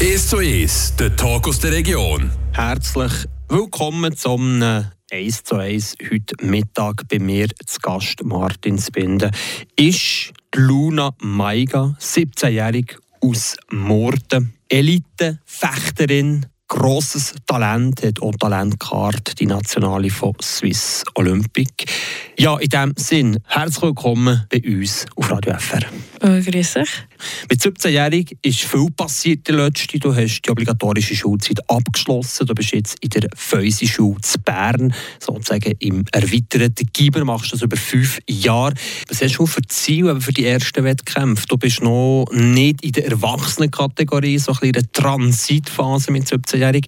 1 zu 1, der Talk aus der Region. Herzlich willkommen zum 1 zu 1 heute Mittag bei mir zu Gast Martin Spinde. Ist Luna Maiga, 17-jährig aus Morden, Elite-Fechterin, grosses Talent, hat auch Talentkarte, die Nationale von Swiss Olympic. Ja, in diesem Sinn, herzlich willkommen bei uns auf Radio FR. Grüß dich. Mit 17-Jährig ist viel passiert in letzter Du hast die obligatorische Schulzeit abgeschlossen. Du bist jetzt in der Feusi-Schule zu Bern, sozusagen im erweiterten Giber. Machst das über fünf Jahre. Was hast du für Ziele für die ersten Wettkämpfe? Du bist noch nicht in der Erwachsenenkategorie, so ein in der Transitphase mit 17-Jährig.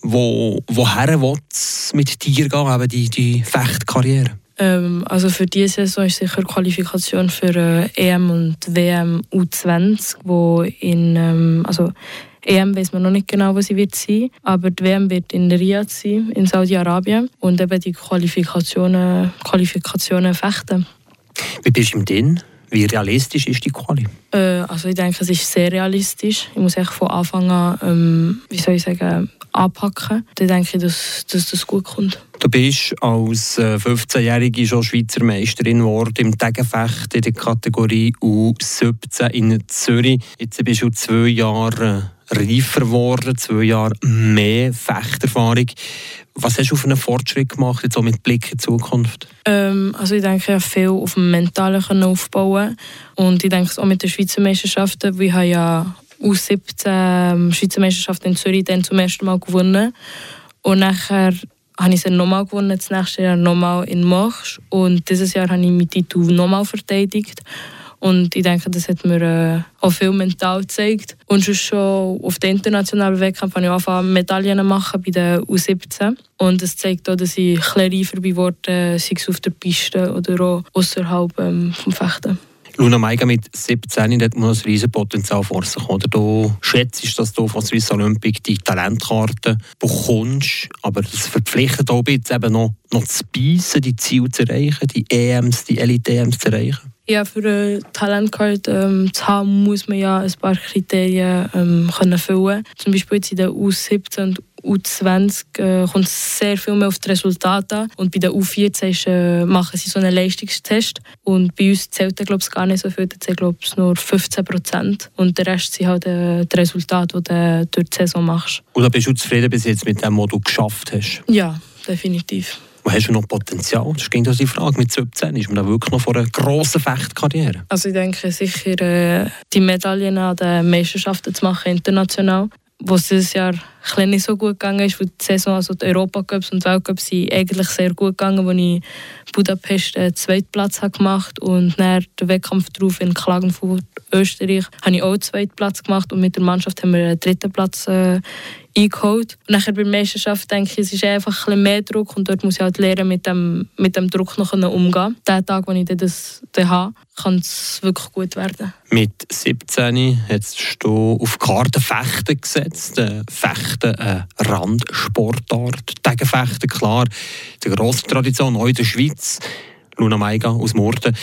Wo, woher will es mit dir gehen, eben die, die Fechtkarriere? Ähm, also für diese Saison ist sicher Qualifikation für äh, EM und WM U20, wo in ähm, also EM weiß man noch nicht genau, was sie wird sein, aber die WM wird in Riyadh sein, in Saudi-Arabien und eben die Qualifikationen, Qualifikationen fechten. Wie bist du im Ding? Wie realistisch ist die Quali? Äh, also ich denke, es ist sehr realistisch. Ich muss echt von Anfang an, ähm, wie soll ich sagen, anpacken. Dann denke ich, dass, dass das gut kommt. Du bist als 15-Jährige äh, schon Schweizer Meisterin geworden im Tegenfecht in der Kategorie U17 in Zürich. Jetzt bist du zwei Jahre reifer geworden, zwei Jahre mehr Fechterfahrung. Was hast du für einen Fortschritt gemacht, jetzt auch mit Blick in die Zukunft? Ähm, also ich denke, ich habe viel auf dem Mentalen aufbauen und ich denke auch mit den Schweizer Meisterschaften, wir haben ja U17 Schweizer Meisterschaft in Zürich dann zum ersten Mal gewonnen und nachher habe ich sie nochmal gewonnen, das nächste Jahr nochmal in Machs und dieses Jahr habe ich meinen Titel nochmal verteidigt. Und ich denke, das hat mir äh, auch viel mental gezeigt. Und schon auf den internationalen Wettkampf habe ich angefangen, Medaillen zu machen bei der U17. Und das zeigt auch, dass ich ein reifer geworden sei es auf der Piste oder auch außerhalb ähm, vom Fechten. Luna Maiga mit 17 hat man ein riesiges Potenzial vor sich. Oder? Du schätzt, dass du von Swiss Olympic die Talentkarte bekommst, aber das verpflichtet auch jetzt eben noch, noch zu beißen, die Ziele zu erreichen, die EMs, die Elite-EMs zu erreichen. Ja, für eine Talentkarte ähm, zu haben, muss man ja ein paar Kriterien ähm, können füllen Zum Beispiel jetzt in der U17 und U20 äh, kommt sehr viel mehr auf die Resultate an. Und bei der U14 äh, machen sie so einen Leistungstest. Und bei uns zählt der, glaube ich, gar nicht so viel. Da zählt, glaube ich, nur 15 Prozent. Und der Rest sind halt äh, die Resultate, die du durch die Saison machst. Da bist du zufrieden bis jetzt mit dem, was du geschafft hast? Ja, definitiv. Hast du noch Potenzial? Das ging die Frage. Mit 17 ist man da wirklich noch vor einer grossen Fechtkarriere? Also ich denke sicher, äh, die Medaillen an den Meisterschaften zu machen, international wo es dieses Jahr ein nicht so gut gegangen ist, wo die Saison, also die Europacups und Weltcups sind eigentlich sehr gut gegangen, wo ich Budapest einen zweiten Platz habe gemacht und nach dem Wettkampf darauf in Klagenfurt, Österreich, habe ich auch einen zweiten Platz gemacht und mit der Mannschaft haben wir einen dritten Platz äh, eingeholt. Und nachher bei der Meisterschaft denke ich, es ist einfach ein mehr Druck und dort muss ich halt lernen, mit dem, mit dem Druck noch umgehen. Den Tag, wo ich das dann habe, kann es wirklich gut werden. Mit 17 hast du auf Kartenfechten gesetzt. Äh, Fechten eine Randsportart. Tegenfechten, klar, die grosse Tradition, auch in der Schweiz. Luna Maiga aus Morden.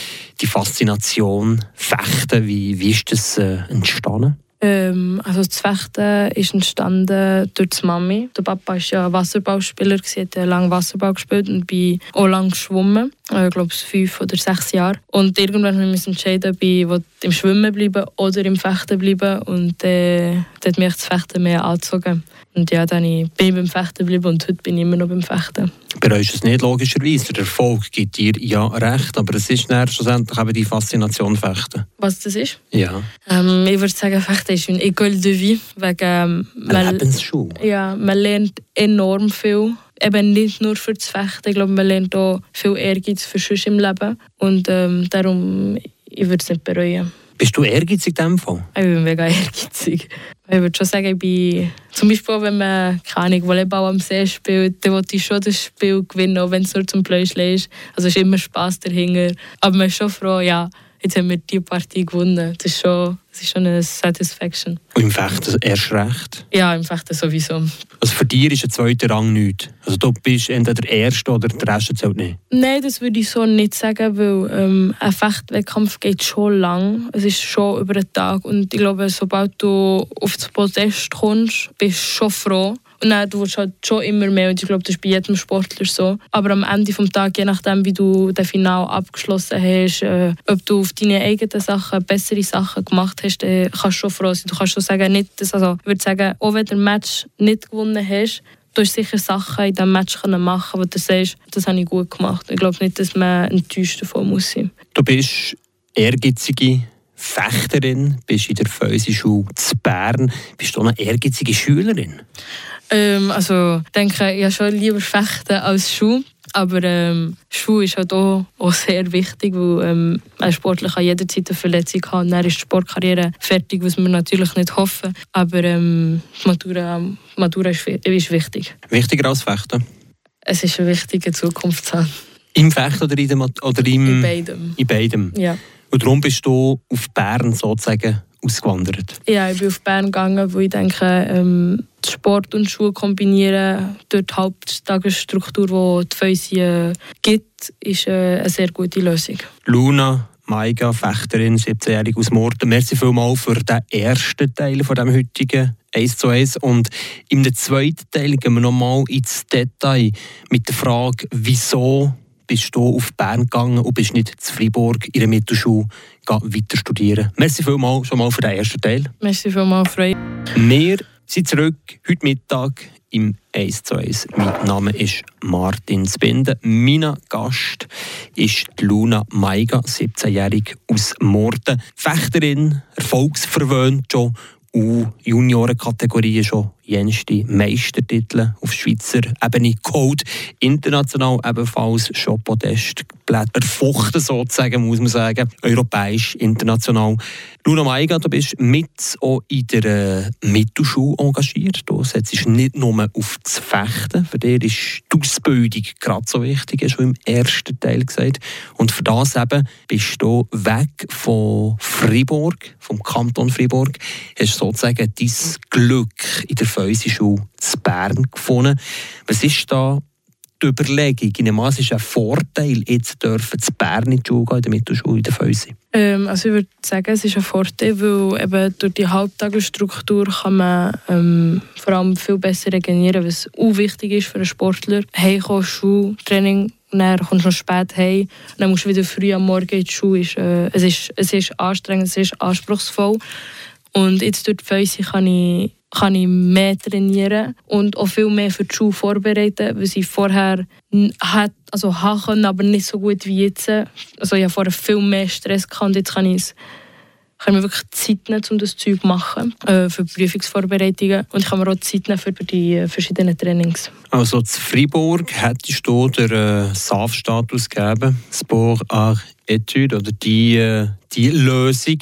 Die Faszination Fechten, wie, wie ist das äh, entstanden? Ähm, also das Fechten ist entstanden durch die Mami. Der Papa war ja Wasserballspieler, er hat lange Wasserball gespielt und bin auch lange geschwommen. Äh, ich glaube, fünf oder sechs Jahre. Und irgendwann haben wir uns entschieden, ob ich im Schwimmen bleiben oder im Fechten bleiben. Und äh, dann hat mich das Fechten mehr angezogen. Und ja, dann bin ich beim Fechten geblieben und heute bin ich immer noch beim Fechten. Bereust du es nicht logischerweise? Der Erfolg gibt dir ja recht, aber es ist dann schlussendlich eben die Faszination Fechten. Was das ist? Ja. Ähm, ich würde sagen, Fechten ist eine École de vie. Wegen, ähm, eine Lebensschule? Ja, man lernt enorm viel. Eben nicht nur für das Fechten, ich glaube, man lernt auch viel Ehrgeiz für sonst im Leben. Und ähm, darum, ich würde es nicht bereuen. Bist du ehrgeizig in diesem Fall? Ich bin mega ehrgeizig. Ich würde schon sagen, ich bin, zum Beispiel, wenn man keine Volleyball am See spielt, dann wollte ich schon das Spiel gewinnen, auch wenn es nur zum Pläuschen ist. Also es ist immer Spass dahinter. Aber man ist schon froh, ja, jetzt haben wir die Partie gewonnen. Das ist schon, das ist schon eine Satisfaction. Und im Fechten erst recht? Ja, im Fechten sowieso. Also für dich ist ein zweiter Rang nichts? Also du bist entweder der Erste oder der Rest zählt nicht? Nein, das würde ich so nicht sagen, weil ähm, ein Fechtwettkampf geht schon lang. Es ist schon über einen Tag und ich glaube, sobald du auf das Podest kommst, bist du schon froh. Und dann, du willst halt schon immer mehr und ich glaube, das ist bei jedem Sportler so. Aber am Ende des Tages, je nachdem, wie du das Final abgeschlossen hast, äh, ob du auf deine eigenen Sachen bessere Sachen gemacht hast, dann kannst du schon froh sein. Du kannst schon sagen, nicht, dass, also, ich würde sagen, auch wenn du ein Match nicht gewonnen hast, du hast sicher Sachen in diesem Match machen wo du sagst, das habe ich gut gemacht. Ich glaube nicht, dass man enttäuscht davon muss sein. Du bist ehrgeizige Fechterin, bist in der Feusi-Schule zu Bern. Bist du eine ehrgeizige Schülerin? Ähm, also ich denke, ich habe schon lieber Fechten als Schuh. Aber ähm, Schuh ist halt auch, auch sehr wichtig, weil ähm, ein Sportler kann jederzeit eine Verletzung haben. Dann ist die Sportkarriere fertig, was wir natürlich nicht hoffen. Aber ähm, Matura, Matura ist, ist wichtig. Wichtiger als Fechten? Es ist eine wichtige Zukunft zu haben. Im Fechten oder, in, dem, oder im... In beidem. In beidem? Ja. Und darum bist du auf Bern sozusagen ausgewandert? Ja, ich bin auf Bern gegangen, wo ich denke, ähm, Sport und Schule kombinieren, dort die Haupttagesstruktur, die die Fäusi gibt, ist äh, eine sehr gute Lösung. Luna Maiga, Fechterin, 17-jährig aus Morten. Merci vielmals für den ersten Teil von dem heutigen 1 zu 1. Und im zweiten Teil gehen wir nochmal ins Detail mit der Frage, wieso bist du auf Bern gegangen und bist nicht zu Freiburg in der Mittelschule weiter studieren. Merci vielmals schon mal für den ersten Teil. Merci vielmals, Freude. Wir sind zurück heute Mittag im 1 zu 1. Mein Name ist Martin Spinde. Mein Gast ist Luna Maiga, 17-jährig aus Morten. Fechterin, erfolgsverwöhnt schon U-Junioren-Kategorie schon jenste Meistertitel auf Schweizer Ebene geholt. International ebenfalls schon Podestplätze erfochten, sozusagen, muss man sagen. Europäisch, international. Luna Maiga, du bist mit auch in der äh, Mittelschule engagiert. Du setzt nicht nur auf das Fechten. Für dich ist die Ausbildung gerade so wichtig, hast du im ersten Teil gesagt. Und für das eben bist du weg von Fribourg, vom Kanton Fribourg, hast sozusagen dein Glück in der Feusi-Schule zu Bern gefunden. Was ist da die Überlegung? In einem ist ein Vorteil, jetzt zu Bern in die Schule gehen, in der Mittelschule, in der Feusi? Ähm, also ich würde sagen, es ist ein Vorteil, weil eben durch die Halbtagesstruktur kann man ähm, vor allem viel besser regenerieren, was auch wichtig ist für einen Sportler. Heimkommen, Schule, Training, dann kommst du noch spät heim, dann musst du wieder früh am Morgen in die Schule. Äh, es, ist, es ist anstrengend, es ist anspruchsvoll. Und jetzt durch die Feusi kann ich kann ich mehr trainieren und auch viel mehr für die Schule vorbereiten, weil ich vorher hat, also können, aber nicht so gut wie jetzt. Also ich hatte vorher viel mehr Stress gehabt und jetzt kann ich es kann mir wirklich Zeit nehmen, um das Zeug zu machen, äh, für Prüfungsvorbereitungen. Und ich kann mir auch Zeit nehmen für die äh, verschiedenen Trainings. Also zu Fribourg hättest du den äh, SAF-Status gegeben, Sport Art Etude, oder die, äh, die Lösung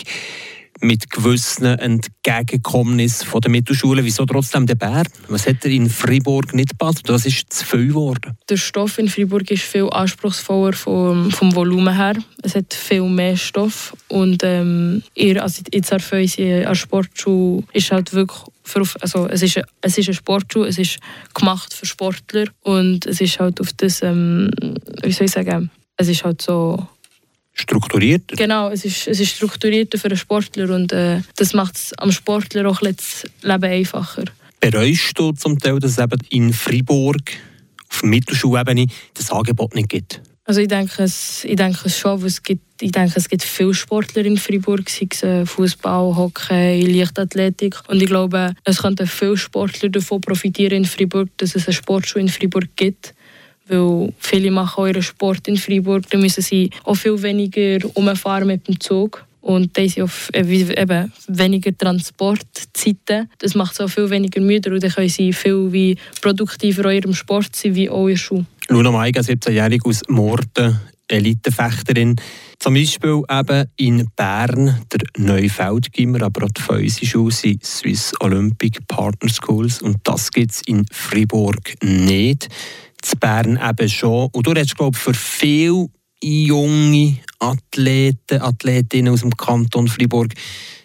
mit gewissen Entgegenkommnissen der Mittelschule. Wieso trotzdem der Bern? Was hat er in Fribourg nicht gepasst? Was ist zu viel geworden? Der Stoff in Fribourg ist viel anspruchsvoller vom, vom Volumen her. Es hat viel mehr Stoff. Und ähm, ihr, also jetzt an der Sportschule ist halt wirklich für, also es ist, es ist eine Sportschule, es ist gemacht für Sportler und es ist halt auf das, ähm, wie soll ich sagen, es ist halt so strukturierter. Genau, es ist, es ist strukturierter für einen Sportler und äh, das macht es am Sportler auch das Leben einfacher. Bereust du zum Teil, dass es eben in Freiburg auf Mittelschulebene das Angebot nicht gibt? Also ich denke es, ich denke es schon, es gibt, ich denke, es gibt viele Sportler in Freiburg, sei es äh, Fußball, Hockey, Leichtathletik. Und ich glaube, es könnten viele Sportler davon profitieren in Freiburg, dass es eine Sportschule in Freiburg gibt weil viele machen euren Sport in Freiburg, da müssen sie auch viel weniger umfahren mit dem Zug. Und da sind auf, äh, eben weniger Transportzeiten. Das macht sie auch viel weniger müde und dann können sie viel wie produktiver in ihrem Sport sein, wie auch in der Schule. Luna Maiga, 17-jährig aus Morten, Elitefechterin. Zum Beispiel eben in Bern der Neufeldgimmer, aber auch die Feusi-Schule sind Swiss Olympic Partner Schools und das gibt es in Fribourg nicht zu Bern eben schon. Und du redest, glaube ich, für viele junge Athleten, Athletinnen aus dem Kanton Freiburg,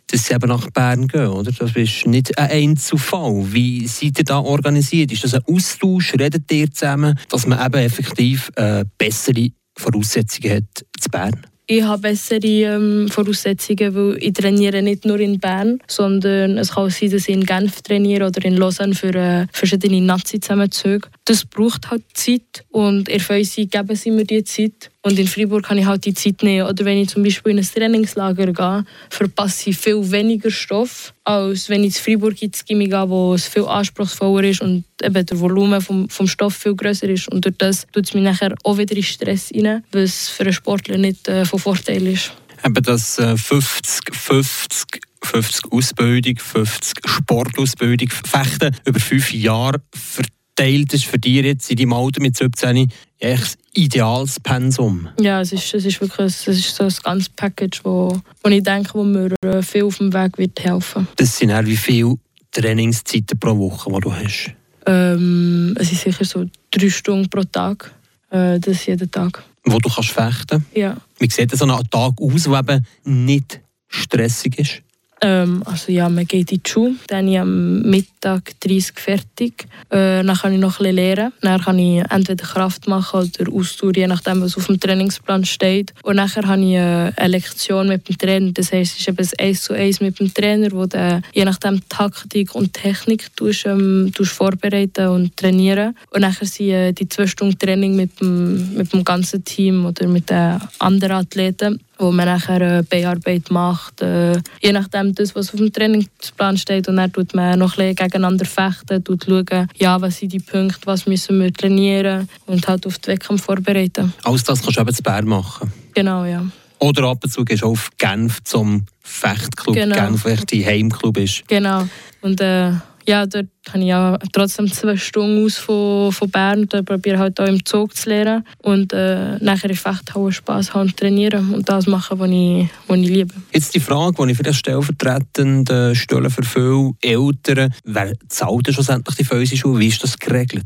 dass sie eben nach Bern gehen, oder? Das ist nicht ein Einzelfall. Wie seid ihr da organisiert? Ist das ein Austausch? Redet ihr zusammen, dass man eben effektiv äh, bessere Voraussetzungen hat zu Bern? Ich habe bessere ähm, Voraussetzungen, weil ich trainiere nicht nur in Bern, sondern es kann auch sein, dass ich in Genf trainiere oder in Lausanne für äh, verschiedene Nazi-Zusammenzüge. Das braucht halt Zeit und in Feusi geben sie mir die Zeit. Und in Freiburg kann ich halt die Zeit nehmen. Oder wenn ich zum Beispiel in ein Trainingslager gehe, verpasse ich viel weniger Stoff, als wenn ich in Freiburg ins Gimmi gehe, wo es viel anspruchsvoller ist und eben der Volumen vom, vom Stoff viel größer ist. Und durch das tut es mich nachher auch wieder in Stress rein, was für einen Sportler nicht äh, von Vorteil ist. Eben das äh, 50, 50 50 Ausbildung, 50 Sportausbildung, Fechten über fünf Jahre verteilt ist für dich jetzt in deinem Alter mit 17 echt ideales Pensum. Ja, es ist, es ist wirklich es ist so ein ganzes Package, wo, wo ich denke, wo mir äh, viel auf dem Weg wird helfen. Das sind auch wie viele Trainingszeiten pro Woche, die du hast? Ähm, es ist sicher so drei Stunden pro Tag. Äh, das jeden Tag. Wo du kannst fechten? Ja. Wie sieht so ein Tag aus, der eben nicht stressig ist? Ähm, also ja, man geht in die Schule, dann am Mittag 30 fertig. Äh, dann kann ich noch bisschen lernen. Dann kann ich entweder Kraft machen oder Ausdauer, je nachdem, was auf dem Trainingsplan steht. Und nachher habe ich äh, eine Lektion mit dem Trainer. Das heisst, es ist eben ein 1 zu 1 mit dem Trainer, wo du je nachdem Taktik und Technik tust, ähm, tust vorbereiten und trainieren. Und nachher sind äh, die zwei Stunden Training mit dem, mit dem ganzen Team oder mit den anderen Athleten wo man nachher äh, Bearbeit macht, äh, je nachdem das, was auf dem Trainingsplan steht und dann tut man noch ein gegeneinander fechten, tut schauen, ja, was sind die Punkte, was müssen wir trainieren und halt auf den Wettkampf vorbereiten. Alles das kannst du eben zu Bern machen? Genau, ja. Oder ab und zu gehst du auf Genf zum Fechtclub, genau. Genf, der dein Heimclub ist. Genau, und äh, ja, dort habe ich ja trotzdem zwei Stunden aus von, von Bern und probiere halt auch im Zug zu lernen und äh, nachher in Fechthauen Spass haben und trainieren und das machen, was ich, was ich liebe. Jetzt die Frage, die ich für das stellvertretend äh, stelle für viele Eltern, wer zahlt denn schlussendlich die Fäuseschule? Wie ist das geregelt?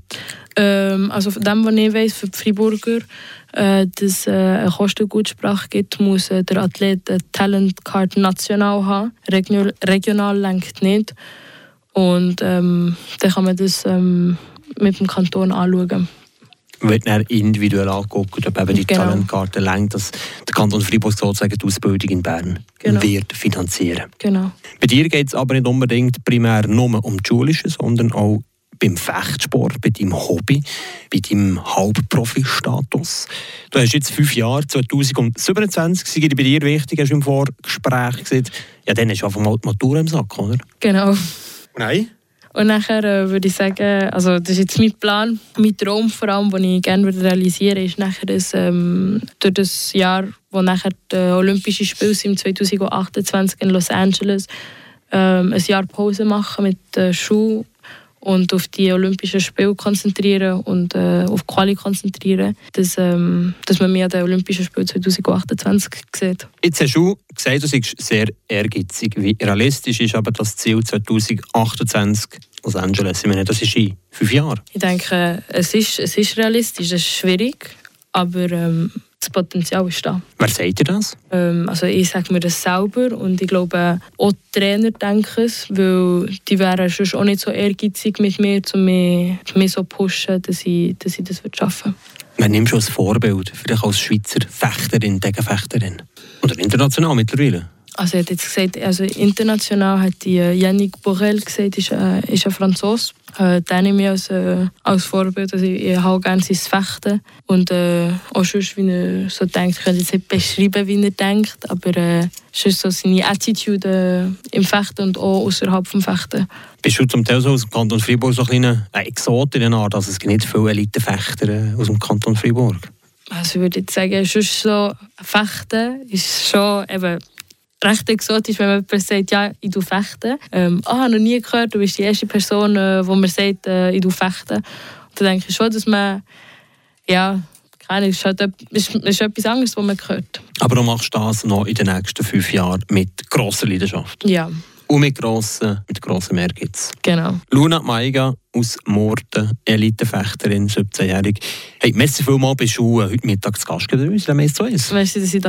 Ähm, also von dem, was ich weiß, für die Freiburger, äh, dass es äh, eine Kostengutsprache gibt, muss äh, der Athlet eine Talent Card national haben. Regional, regional lenkt nicht. Und ähm, dann kann man das ähm, mit dem Kanton anschauen. Wird dann individuell angeguckt, ob eben die genau. Talentkarte lenkt, dass der Kanton Freiburg sozusagen die Ausbildung in Bern genau. wird finanzieren. Genau. Bei dir geht es aber nicht unbedingt primär nur um die Schulische, sondern auch beim Fechtsport, bei deinem Hobby, bei deinem Halbprofi-Status. Du hast jetzt fünf Jahre, 2027, sei bei dir wichtig, hast du im Vorgespräch gesagt, ja, dann hast du einfach mal die Matur im Sack, oder? Genau. Nein. Und nachher äh, würde ich sagen, also das ist jetzt mein Plan, mein Traum vor allem, den ich gerne realisieren würde, ist nachher das, ähm, durch das Jahr, wo nachher die Olympischen Spiele sind, 2028 in Los Angeles, ähm, ein Jahr Pause machen mit der Schule und auf die Olympischen Spiele konzentrieren und äh, auf Quali konzentrieren, dass, ähm, dass man an den Olympischen Spielen 2028 sieht. Jetzt hast du gesagt, du bist sehr ehrgeizig. Wie realistisch ist aber das Ziel 2028 Los Angeles? Ich meine, das ist in fünf Jahren. Ich denke, es ist, es ist realistisch, es ist schwierig, aber ähm, das Potenzial ist da. Wer sagt dir das? Ähm, also ich sage mir das selber und ich glaube auch die Trainer denken es, weil die wären sonst auch nicht so ehrgeizig mit mir, um mich, mich so pushen, dass ich, dass ich das schaffen würde. Man nimmt schon als Vorbild, vielleicht als Schweizer Fechterin, Degenfechterin. Oder international mittlerweile. Also er hat jetzt gesagt, also international hat die äh, Yannick Borrell gesagt, ist, äh, ist ein Franzose. Äh, den nehme ich als, äh, als Vorbild. Also ich, ich habe gerne sein Fechten. Und äh, auch sonst, wie er so denkt, ich könnte jetzt nicht beschreiben, wie er denkt, aber äh, sonst so seine Attitude äh, im Fechten und auch außerhalb des Fechten. Bist du zum Teil so aus dem Kanton Freiburg so ein kleiner Exot in der Art, also es gibt nicht viele Elitefechter äh, aus dem Kanton Freiburg? Also ich würde jetzt sagen, sonst so Fechten ist schon eben recht exotisch, wenn man jemand sagt, ja, ich tue fechten. Ähm, ah, noch nie gehört, du bist die erste Person, äh, wo mir sagt, äh, ich tue fechten. Und dann denke ich schon, dass man, ja, keine ist, halt, ist, ist etwas anderes, was man hört. Aber du machst das noch in den nächsten fünf Jahren mit grosser Leidenschaft? Ja, und mit grossen, mit grossen Mehrgeiz. Genau. Luna Maiga aus Morden, Elitefechterin, 17-jährig. Hey, merci vielmals bei Schuhe. Heute Mittag zu Gast uns, Merci, dass ich